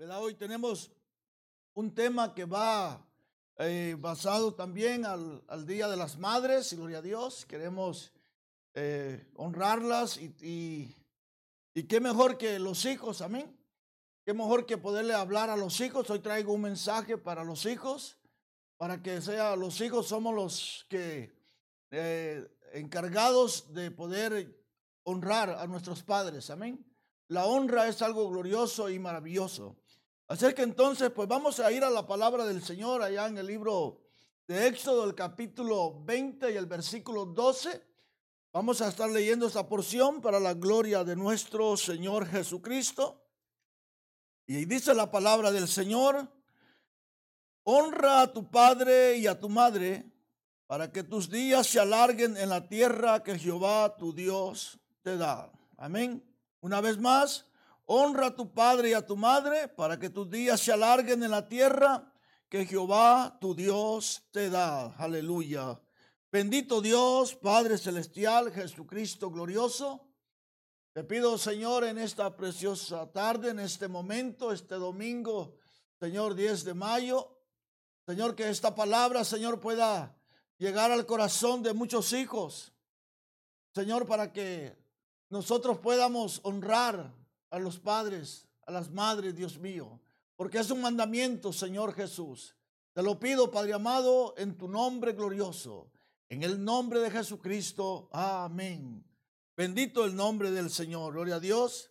Hoy tenemos un tema que va eh, basado también al, Día de las Madres, gloria a Dios. Queremos eh, honrarlas y, y, y, qué mejor que los hijos, amén. Qué mejor que poderle hablar a los hijos. Hoy traigo un mensaje para los hijos, para que sea los hijos somos los que eh, encargados de poder honrar a nuestros padres, amén. La honra es algo glorioso y maravilloso. Así que entonces, pues vamos a ir a la palabra del Señor allá en el libro de Éxodo, el capítulo 20 y el versículo 12. Vamos a estar leyendo esta porción para la gloria de nuestro Señor Jesucristo. Y dice la palabra del Señor, honra a tu padre y a tu madre para que tus días se alarguen en la tierra que Jehová tu Dios te da. Amén. Una vez más, Honra a tu padre y a tu madre para que tus días se alarguen en la tierra que Jehová tu Dios te da. Aleluya. Bendito Dios, Padre Celestial, Jesucristo glorioso. Te pido, Señor, en esta preciosa tarde, en este momento, este domingo, Señor, 10 de mayo, Señor, que esta palabra, Señor, pueda llegar al corazón de muchos hijos. Señor, para que nosotros podamos honrar a los padres, a las madres, Dios mío, porque es un mandamiento, Señor Jesús. Te lo pido, Padre amado, en tu nombre glorioso, en el nombre de Jesucristo. Amén. Bendito el nombre del Señor. Gloria a Dios.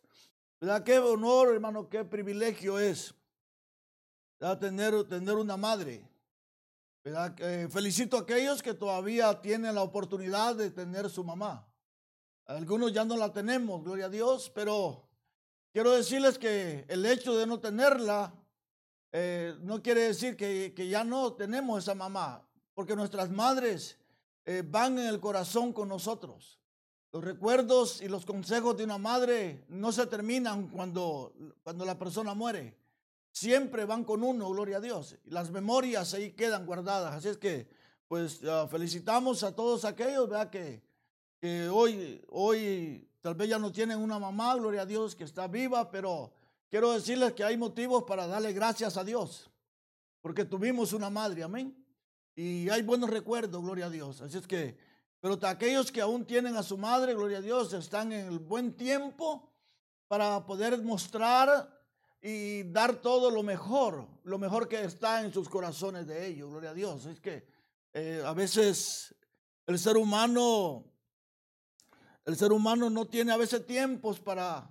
¿Verdad? Qué honor, hermano, qué privilegio es Tener, una madre. ¿Verdad? felicito a aquellos que todavía tienen la oportunidad de tener su mamá. Algunos ya no la tenemos, gloria a Dios, pero Quiero decirles que el hecho de no tenerla eh, no quiere decir que, ya no tenemos esa mamá, porque nuestras madres eh, van en el corazón con nosotros. Los recuerdos y los consejos de una madre no se terminan cuando, cuando la persona muere. Siempre van con uno, gloria a Dios. Las memorias ahí quedan guardadas. Así es que, pues, ah, felicitamos a todos aquellos, ¿verdad? Que, que hoy, hoy Tal vez ya no tienen una mamá, gloria a Dios, que está viva, pero quiero decirles que hay motivos para darle gracias a Dios, porque tuvimos una madre, amén. Y hay buenos recuerdos, gloria a Dios. Así es que, pero aquellos que aún tienen a su madre, gloria a Dios, están en el buen tiempo para poder mostrar y dar todo lo mejor, lo mejor que está en sus corazones de ellos, gloria a Dios. Es que eh, a veces el ser humano el ser humano no tiene a veces tiempos para,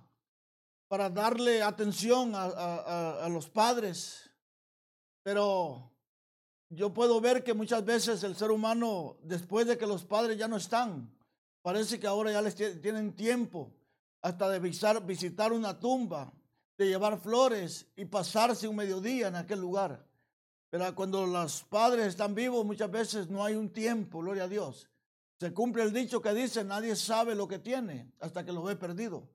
para darle atención a, los padres. Pero yo puedo ver que muchas veces el ser humano, después de que los padres ya no están, parece que ahora ya les tienen tiempo hasta de visitar, visitar una tumba, de llevar flores y pasarse un mediodía en aquel lugar. Pero cuando los padres están vivos, muchas veces no hay un tiempo, gloria a Dios. Se cumple el dicho que dice, nadie sabe lo que tiene hasta que lo ve perdido.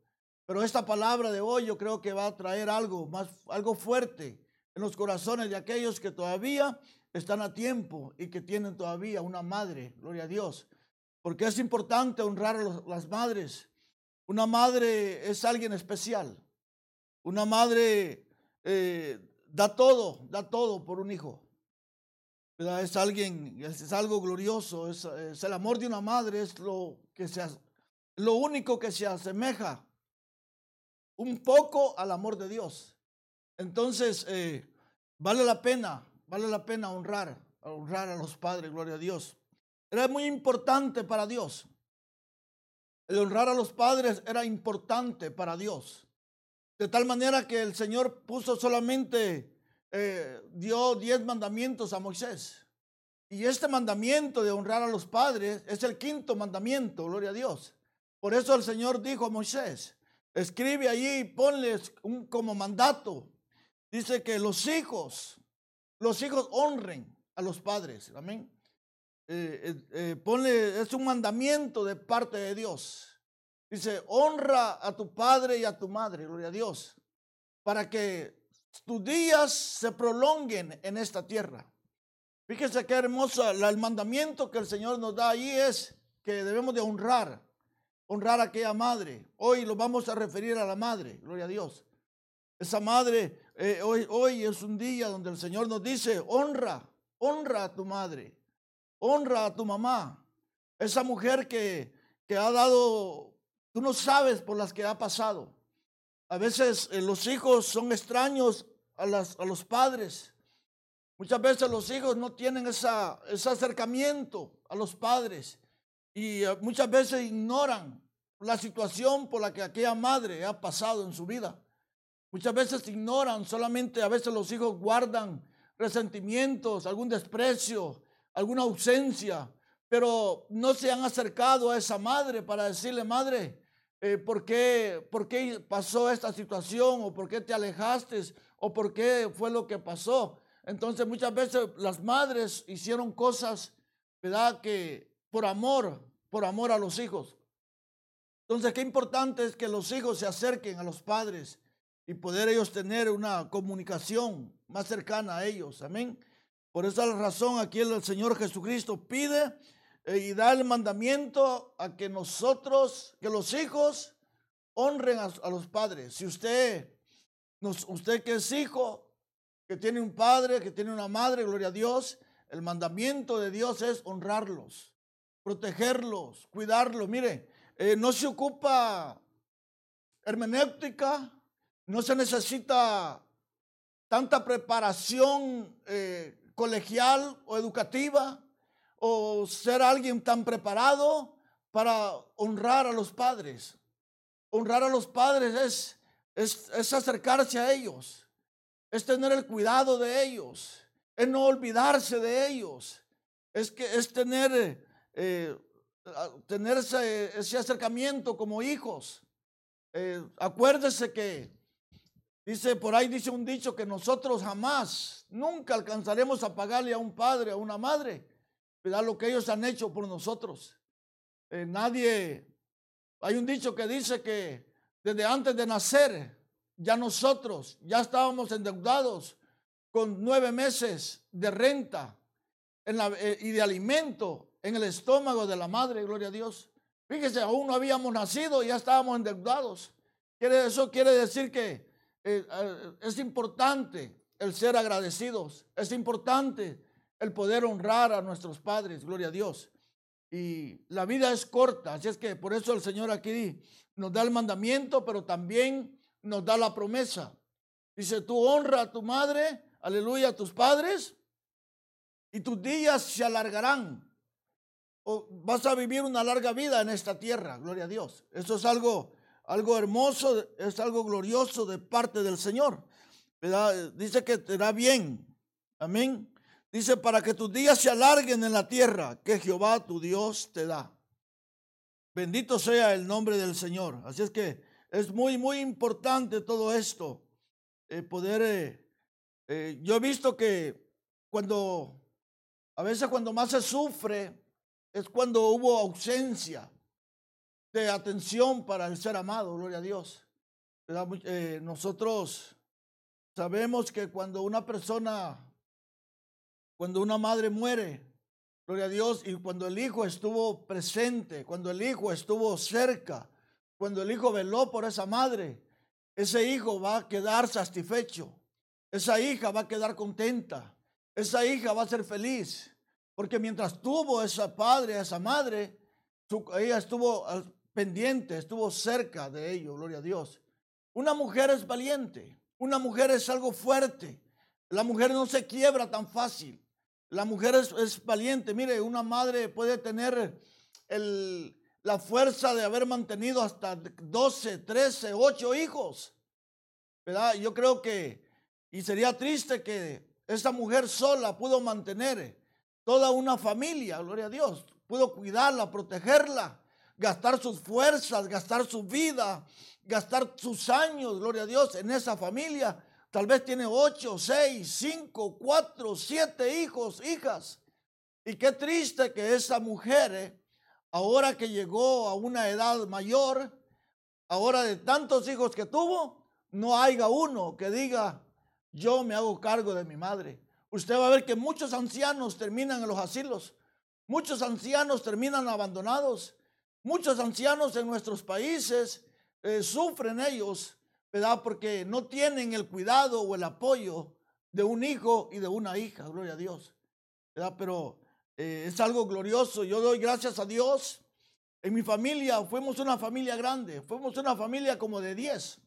Pero esta palabra de hoy yo creo que va a traer algo más, algo fuerte en los corazones de aquellos que todavía están a tiempo y que tienen todavía una madre, gloria a Dios. Porque es importante honrar a las madres. Una madre es alguien especial. Una madre eh, da todo, da todo por un hijo. Es alguien, es, algo glorioso, es, el amor de una madre, es lo, que se, lo único que se asemeja un poco al amor de Dios. Entonces, eh, vale la pena, vale la pena honrar, honrar a los padres, gloria a Dios. Era muy importante para Dios. El honrar a los padres era importante para Dios. De tal manera que el Señor puso solamente eh, dio diez mandamientos a Moisés. Y este mandamiento de honrar a los padres es el quinto mandamiento, gloria a Dios. Por eso el Señor dijo a Moisés, escribe allí y ponles un, como mandato. Dice que los hijos, los hijos honren a los padres. Amén. Eh, eh, ponle, es un mandamiento de parte de Dios. Dice, honra a tu padre y a tu madre, gloria a Dios, para que tus días se prolonguen en esta tierra. Fíjese qué hermoso, el mandamiento que el Señor nos da ahí es que debemos de honrar, honrar a aquella madre. Hoy lo vamos a referir a la madre, gloria a Dios. Esa madre eh, hoy, hoy es un día donde el Señor nos dice, honra, honra a tu madre, honra a tu mamá, esa mujer que, que ha dado, tú no sabes por las que ha pasado. A veces eh, los hijos son extraños a, las, a los padres. Muchas veces los hijos no tienen esa, ese acercamiento a los padres y eh, muchas veces ignoran la situación por la que aquella madre ha pasado en su vida. Muchas veces ignoran, solamente a veces los hijos guardan resentimientos, algún desprecio, alguna ausencia, pero no se han acercado a esa madre para decirle, madre, eh, ¿por, qué, ¿por qué pasó esta situación? ¿O por qué te alejaste? ¿O por qué fue lo que pasó? Entonces muchas veces las madres hicieron cosas, ¿verdad? Que por amor, por amor a los hijos. Entonces, qué importante es que los hijos se acerquen a los padres y poder ellos tener una comunicación más cercana a ellos. Amén. Por esa razón aquí el Señor Jesucristo pide eh, y da el mandamiento a que nosotros, que los hijos honren a, los padres. Si usted, usted que es hijo, que tiene un padre, que tiene una madre, gloria a Dios, el mandamiento de Dios es honrarlos, protegerlos, cuidarlos. Mire, eh, no se ocupa hermenéutica, no se necesita tanta preparación eh, colegial o educativa o ser alguien tan preparado para honrar a los padres. Honrar a los padres es, es, acercarse a ellos, es tener el cuidado de ellos, es no olvidarse de ellos, es, que, es tener, eh, tener ese, acercamiento como hijos. Eh, acuérdese que dice por ahí dice un dicho que nosotros jamás, nunca alcanzaremos a pagarle a un padre, a una madre, ¿verdad? Lo que ellos han hecho por nosotros. Eh, nadie, hay un dicho que dice que desde antes de nacer, ya nosotros, ya estábamos endeudados con nueve meses de renta eh, y de alimento en el estómago de la madre, gloria a Dios. Fíjese, aún no habíamos nacido y ya estábamos endeudados. Eso quiere decir que eh, es importante el ser agradecidos, es importante el poder honrar a nuestros padres, gloria a Dios. Y la vida es corta, así es que por eso el Señor aquí nos da el mandamiento, pero también nos da la promesa. Dice, tú honra a tu madre, aleluya, a tus padres, y tus días se alargarán. O vas a vivir una larga vida en esta tierra, gloria a Dios. Eso es algo, algo hermoso, es algo glorioso de parte del Señor. Dice que te da bien. Amén. Dice, para que tus días se alarguen en la tierra que Jehová tu Dios te da. Bendito sea el nombre del Señor. Así es que es muy, muy importante todo esto. Eh, poder, eh, eh, yo he visto que cuando, a veces cuando más se sufre, es cuando hubo ausencia de atención para el ser amado, gloria a Dios. nosotros sabemos que cuando una persona cuando una madre muere, gloria a Dios, y cuando el hijo estuvo presente, cuando el hijo estuvo cerca, cuando el hijo veló por esa madre, ese hijo va a quedar satisfecho, esa hija va a quedar contenta, esa hija va a ser feliz, porque mientras tuvo esa padre, esa madre, ella estuvo pendiente, estuvo cerca de ellos, gloria a Dios. Una mujer es valiente, una mujer es algo fuerte, la mujer no se quiebra tan fácil. La mujer es, valiente. Mire, una madre puede tener la fuerza de haber mantenido hasta 12, 13, 8 hijos. ¿Verdad? Yo creo que, y sería triste que esa mujer sola pudo mantener toda una familia, gloria a Dios. Pudo cuidarla, protegerla, gastar sus fuerzas, gastar su vida, gastar sus años, gloria a Dios, en esa familia Tal vez tiene ocho, seis, cinco, cuatro, siete hijos, hijas. Y qué triste que esa mujer, eh, ahora que llegó a una edad mayor, ahora de tantos hijos que tuvo, no haya uno que diga, yo me hago cargo de mi madre. Usted va a ver que muchos ancianos terminan en los asilos, muchos ancianos terminan abandonados, muchos ancianos en nuestros países eh, sufren ellos ¿verdad? Porque no tienen el cuidado o el apoyo de un hijo y de una hija, gloria a Dios, ¿verdad? Pero eh, es algo glorioso. Yo doy gracias a Dios. En mi familia fuimos una familia grande, fuimos una familia como de 10,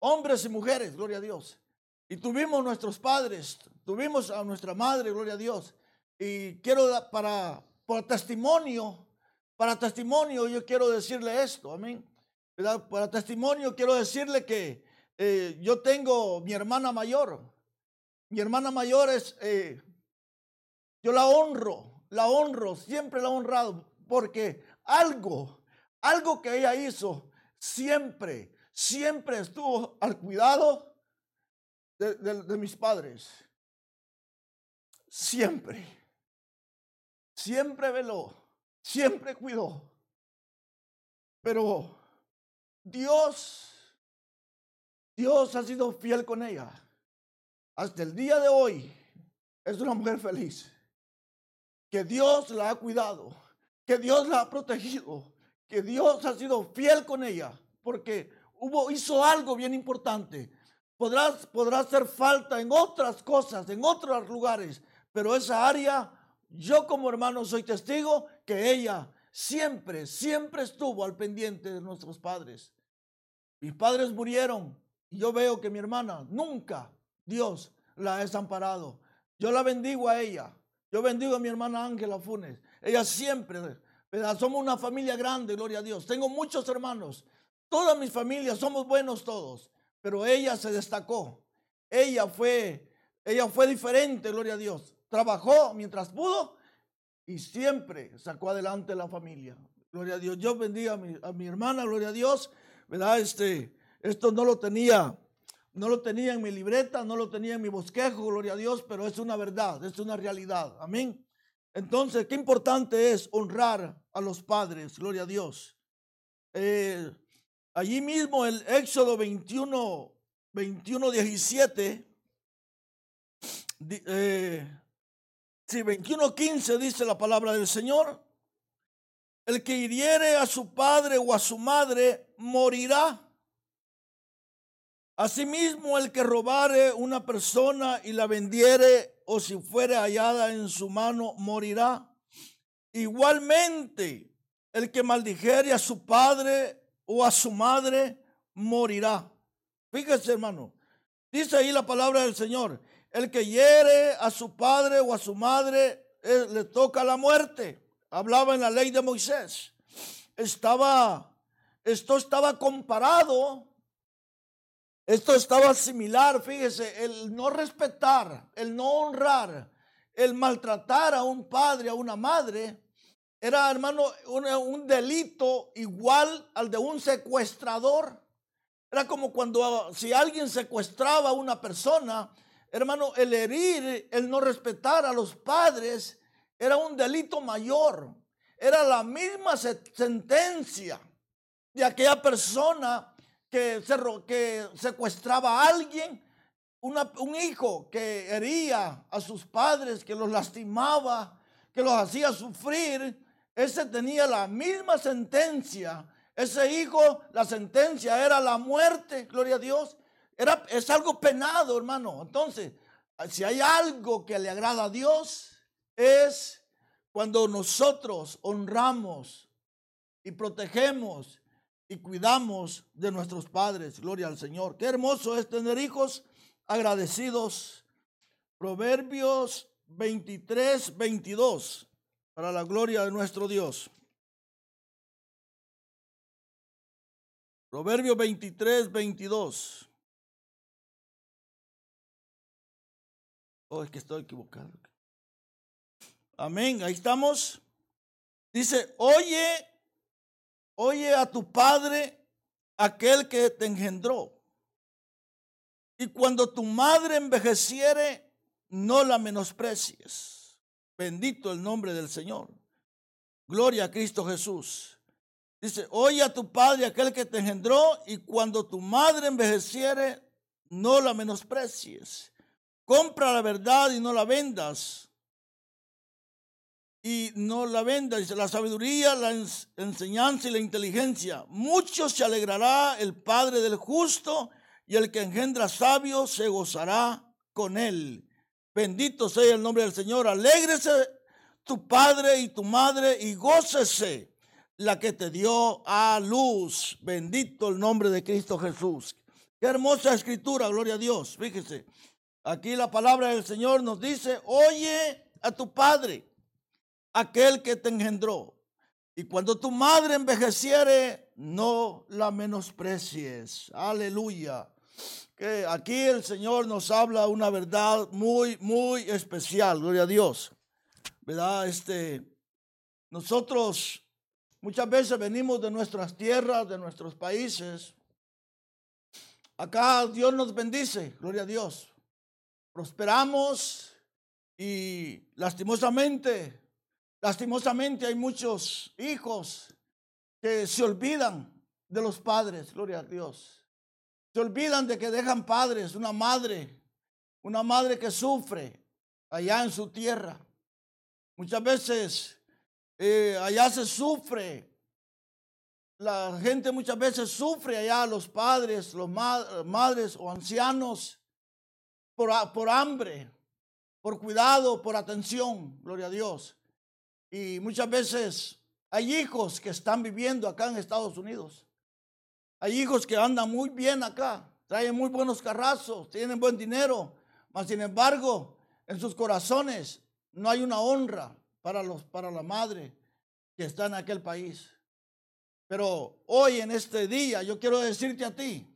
hombres y mujeres, gloria a Dios. Y tuvimos nuestros padres, tuvimos a nuestra madre, gloria a Dios. Y quiero para, para testimonio, para testimonio yo quiero decirle esto, amén. Para testimonio quiero decirle que eh, yo tengo mi hermana mayor. Mi hermana mayor es, eh, yo la honro, la honro, siempre la he honrado, porque algo, algo que ella hizo, siempre, siempre estuvo al cuidado de, mis padres. Siempre. Siempre veló. Siempre cuidó. Pero Dios, Dios ha sido fiel con ella. Hasta el día de hoy es una mujer feliz. Que Dios la ha cuidado. Que Dios la ha protegido. Que Dios ha sido fiel con ella. Porque hubo, hizo algo bien importante. Podrás, podrá hacer falta en otras cosas, en otros lugares, pero esa área, yo como hermano soy testigo que ella siempre, siempre estuvo al pendiente de nuestros padres. Mis padres murieron y yo veo que mi hermana nunca Dios la ha desamparado. Yo la bendigo a ella. Yo bendigo a mi hermana Ángela Funes. Ella siempre, somos una familia grande, gloria a Dios. Tengo muchos hermanos. Todas mis familias somos buenos todos pero ella se destacó. Ella fue, ella fue diferente, gloria a Dios. Trabajó mientras pudo y siempre sacó adelante la familia. Gloria a Dios. Yo bendiga a mi, a mi hermana, gloria a Dios. ¿Verdad? Este, esto no lo tenía, no lo tenía en mi libreta, no lo tenía en mi bosquejo, gloria a Dios, pero es una verdad, es una realidad. Amén. Entonces, qué importante es honrar a los padres, gloria a Dios. Eh, Allí mismo el Éxodo 21, 21, 17, eh, sí, 21, 15 dice la palabra del Señor. El que hiriere a su padre o a su madre morirá. Asimismo, el que robare una persona y la vendiere o si fuere hallada en su mano morirá. Igualmente, el que maldijere a su padre o a su madre morirá. Fíjese, hermano. Dice ahí la palabra del Señor. El que hiere a su padre o a su madre eh, le toca la muerte. Hablaba en la ley de Moisés. Estaba, esto estaba comparado. Esto estaba similar, fíjese, el no respetar, el no honrar, el maltratar a un padre, a una madre, era, hermano, un, delito igual al de un secuestrador. Era como cuando si alguien secuestraba a una persona, hermano, el herir, el no respetar a los padres, era un delito mayor. Era la misma sentencia de aquella persona que, que secuestraba a alguien, un hijo que hería a sus padres, que los lastimaba, que los hacía sufrir ese tenía la misma sentencia. Ese hijo, la sentencia era la muerte, gloria a Dios. Era, es algo penado, hermano. Entonces, si hay algo que le agrada a Dios, es cuando nosotros honramos y protegemos y cuidamos de nuestros padres. Gloria al Señor. Qué hermoso es tener hijos agradecidos. Proverbios 23, 22 para la gloria de nuestro Dios. Proverbio 23, 22. Oh, es que estoy equivocado. Amén, ahí estamos. Dice, oye, oye a tu padre, aquel que te engendró. Y cuando tu madre envejeciere, no la menosprecies. Bendito el nombre del Señor. Gloria a Cristo Jesús. Dice, oye a tu padre, aquel que te engendró, y cuando tu madre envejeciere, no la menosprecies. Compra la verdad y no la vendas. Y no la venda. Dice, la sabiduría, la enseñanza y la inteligencia. Mucho se alegrará el Padre del justo y el que engendra sabio se gozará con él. Bendito sea el nombre del Señor. Alégrese tu padre y tu madre y gócese la que te dio a luz. Bendito el nombre de Cristo Jesús. Qué hermosa escritura, gloria a Dios. Fíjese, aquí la palabra del Señor nos dice, oye a tu padre, aquel que te engendró. Y cuando tu madre envejeciere, no la menosprecies. Aleluya. Que aquí el Señor nos habla una verdad muy, muy especial. Gloria a Dios. ¿Verdad? Este, nosotros muchas veces venimos de nuestras tierras, de nuestros países. Acá Dios nos bendice. Gloria a Dios. Prosperamos y lastimosamente Lastimosamente hay muchos hijos que se olvidan de los padres, gloria a Dios. Se olvidan de que dejan padres, una madre, una madre que sufre allá en su tierra. Muchas veces eh, allá se sufre. La gente muchas veces sufre allá, los padres, los madres o ancianos, por, por hambre, por cuidado, por atención, gloria a Dios. Y muchas veces hay hijos que están viviendo acá en Estados Unidos. Hay hijos que andan muy bien acá, traen muy buenos carrazos, tienen buen dinero, mas sin embargo, en sus corazones no hay una honra para, los, para la madre que está en aquel país. Pero hoy en este día yo quiero decirte a ti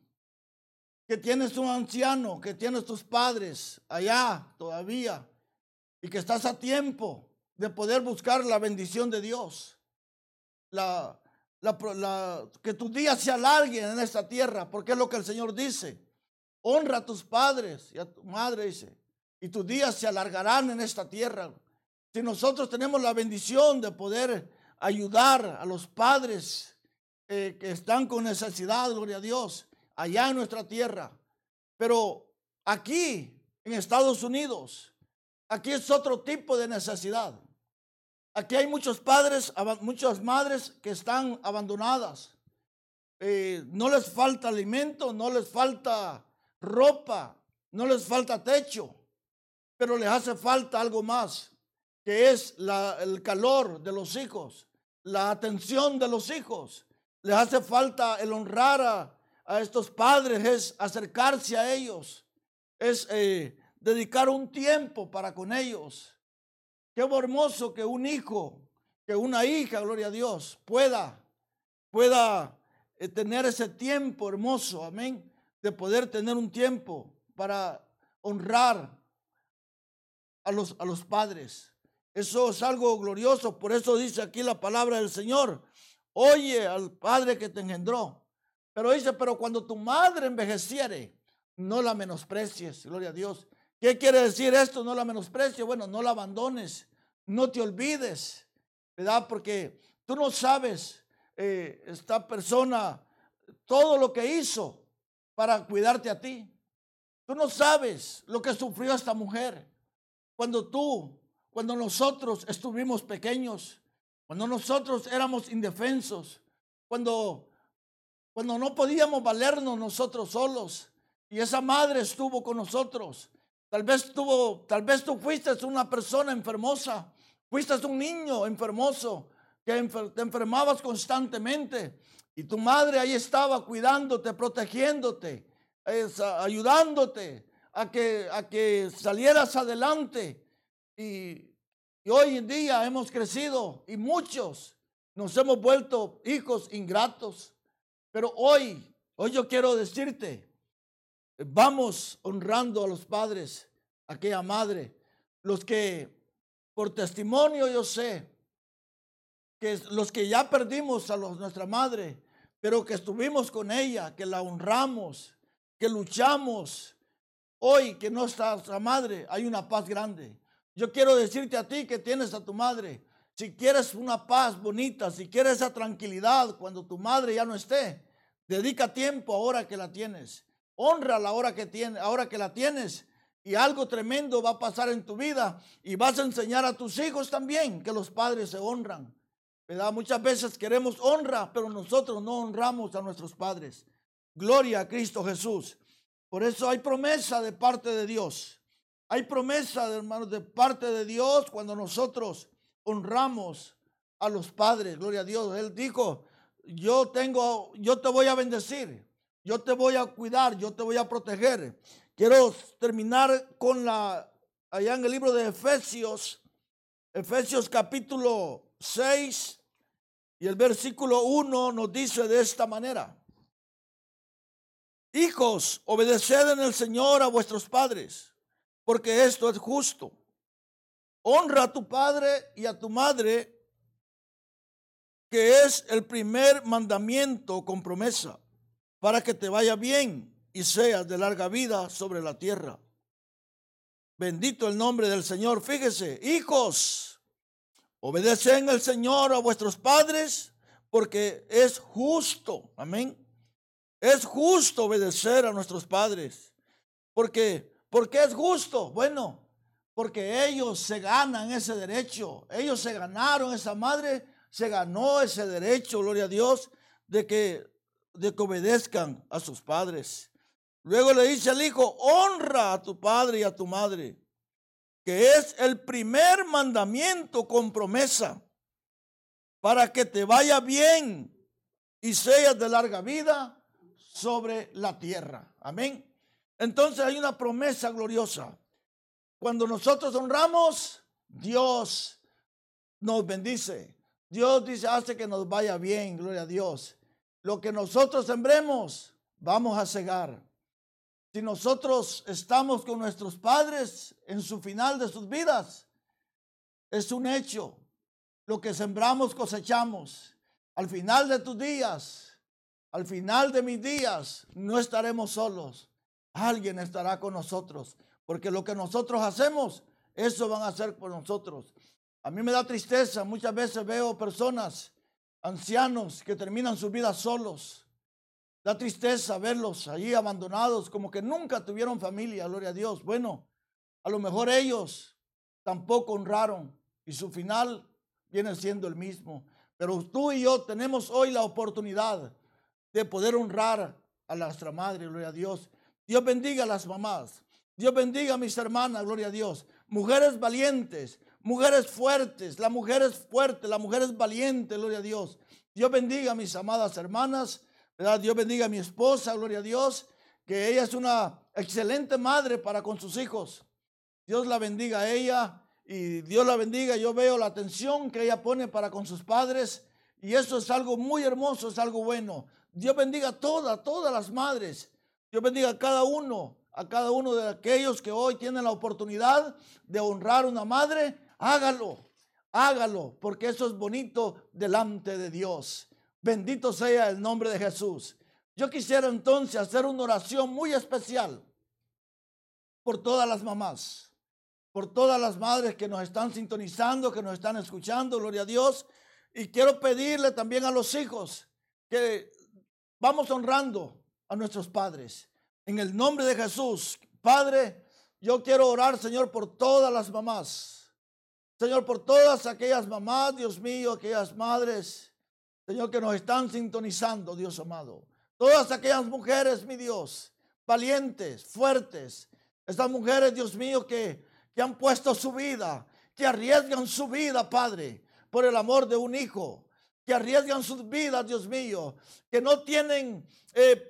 que tienes un anciano, que tienes tus padres allá todavía y que estás a tiempo de poder buscar la bendición de Dios. La, que tus días se alarguen en esta tierra, porque es lo que el Señor dice. Honra a tus padres y a tu madre, dice, y tus días se alargarán en esta tierra. Si nosotros tenemos la bendición de poder ayudar a los padres eh, que están con necesidad, gloria a Dios, allá en nuestra tierra. Pero aquí, en Estados Unidos, aquí es otro tipo de necesidad. Aquí hay muchos padres, muchas madres que están abandonadas. Eh, no les falta alimento, no les falta ropa, no les falta techo, pero les hace falta algo más, que es el calor de los hijos, la atención de los hijos. Les hace falta el honrar a, estos padres, es acercarse a ellos, es eh, dedicar un tiempo para con ellos. Qué hermoso que un hijo, que una hija, gloria a Dios, pueda, pueda eh, tener ese tiempo hermoso, amén, de poder tener un tiempo para honrar a los, a los padres. Eso es algo glorioso, por eso dice aquí la palabra del Señor. Oye al Padre que te engendró. Pero dice, pero cuando tu madre envejeciere, no la menosprecies, gloria a Dios. ¿Qué quiere decir esto? No la menosprecies. Bueno, no la abandones, no te olvides, ¿verdad? Porque tú no sabes eh, esta persona todo lo que hizo para cuidarte a ti. Tú no sabes lo que sufrió esta mujer cuando tú, cuando nosotros estuvimos pequeños, cuando nosotros éramos indefensos, cuando, cuando no podíamos valernos nosotros solos. Y esa madre estuvo con nosotros Tal vez, tuvo, tal vez tú fuiste una persona enfermosa, fuiste un niño enfermoso que te enfermabas constantemente y tu madre ahí estaba cuidándote, protegiéndote, ayudándote a que, a que salieras adelante. Y, y hoy en día hemos crecido y muchos nos hemos vuelto hijos ingratos. Pero hoy, hoy yo quiero decirte, vamos honrando a los padres, aquella madre, los que por testimonio yo sé que los que ya perdimos a nuestra madre, pero que estuvimos con ella, que la honramos, que luchamos, hoy que no está nuestra madre, hay una paz grande. Yo quiero decirte a ti que tienes a tu madre, si quieres una paz bonita, si quieres esa tranquilidad cuando tu madre ya no esté, dedica tiempo ahora que la tienes honra la hora que tiene, ahora que la tienes Y algo tremendo va a pasar en tu vida y vas a enseñar a tus hijos también que los padres se honran. ¿Verdad? Muchas veces queremos honra, pero nosotros no honramos a nuestros padres. Gloria a Cristo Jesús. Por eso hay promesa de parte de Dios. Hay promesa, hermanos, de parte de Dios cuando nosotros honramos a los padres. Gloria a Dios. Él dijo, yo tengo, yo te voy a bendecir, yo te voy a cuidar, yo te voy a proteger. Quiero terminar con la, allá en el libro de Efesios, Efesios capítulo 6 y el versículo 1 nos dice de esta manera. Hijos, obedeced en el Señor a vuestros padres, porque esto es justo. Honra a tu padre y a tu madre que es el primer mandamiento con promesa, para que te vaya bien y seas de larga vida sobre la tierra. Bendito el nombre del Señor. Fíjese, hijos, obedecen el Señor a vuestros padres, porque es justo. Amén. Es justo obedecer a nuestros padres. Porque, porque es justo. Bueno, porque ellos se ganan ese derecho. Ellos se ganaron esa madre se ganó ese derecho, gloria a Dios, de que, de que obedezcan a sus padres. Luego le dice al hijo, honra a tu padre y a tu madre, que es el primer mandamiento con promesa, para que te vaya bien y seas de larga vida sobre la tierra. Amén. Entonces hay una promesa gloriosa. Cuando nosotros honramos, Dios nos bendice. Dios dice, hace que nos vaya bien, gloria a Dios. Lo que nosotros sembremos, vamos a cegar. Si nosotros estamos con nuestros padres en su final de sus vidas, es un hecho. Lo que sembramos cosechamos. Al final de tus días, al final de mis días, no estaremos solos. Alguien estará con nosotros. Porque lo que nosotros hacemos, eso van a hacer por nosotros. A mí me da tristeza, muchas veces veo personas, ancianos, que terminan su vida solos. Da tristeza verlos allí abandonados, como que nunca tuvieron familia, gloria a Dios. Bueno, a lo mejor ellos tampoco honraron y su final viene siendo el mismo. Pero tú y yo tenemos hoy la oportunidad de poder honrar a nuestra madre, gloria a Dios. Dios bendiga a las mamás. Dios bendiga a mis hermanas, gloria a Dios. Mujeres valientes, mujeres fuertes, la mujer es fuerte, la mujer es valiente, gloria a Dios. Dios bendiga a mis amadas hermanas, ¿verdad? Dios bendiga a mi esposa, gloria a Dios, que ella es una excelente madre para con sus hijos. Dios la bendiga a ella y Dios la bendiga. Yo veo la atención que ella pone para con sus padres y eso es algo muy hermoso, es algo bueno. Dios bendiga a todas, todas las madres. Dios bendiga a cada uno, a cada uno de aquellos que hoy tienen la oportunidad de honrar una madre hágalo, hágalo, porque eso es bonito delante de Dios. Bendito sea el nombre de Jesús. Yo quisiera entonces hacer una oración muy especial por todas las mamás, por todas las madres que nos están sintonizando, que nos están escuchando, gloria a Dios. Y quiero pedirle también a los hijos que vamos honrando a nuestros padres. En el nombre de Jesús, Padre, yo quiero orar, Señor, por todas las mamás Señor, por todas aquellas mamás, Dios mío, aquellas madres, Señor, que nos están sintonizando, Dios amado. Todas aquellas mujeres, mi Dios, valientes, fuertes. Estas mujeres, Dios mío, que, que han puesto su vida, que arriesgan su vida, Padre, por el amor de un hijo. Que arriesgan sus vidas, Dios mío. Que no tienen eh,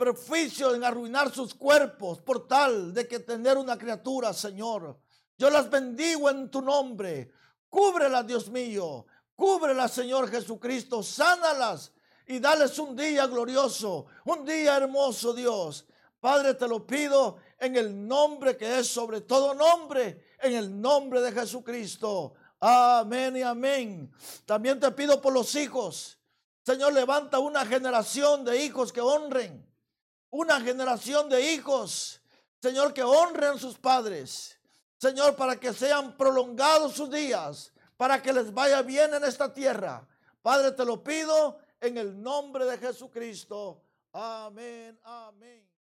en arruinar sus cuerpos por tal de que tener una criatura, Señor. Yo las bendigo en tu nombre. Cúbrelas, Dios mío. Cúbrelas, Señor Jesucristo. Sánalas y dales un día glorioso, un día hermoso, Dios. Padre, te lo pido en el nombre que es sobre todo nombre, en el nombre de Jesucristo. Amén y amén. También te pido por los hijos. Señor, levanta una generación de hijos que honren. Una generación de hijos, Señor, que honren sus padres. Señor, para que sean prolongados sus días, para que les vaya bien en esta tierra. Padre, te lo pido en el nombre de Jesucristo. Amén, amén.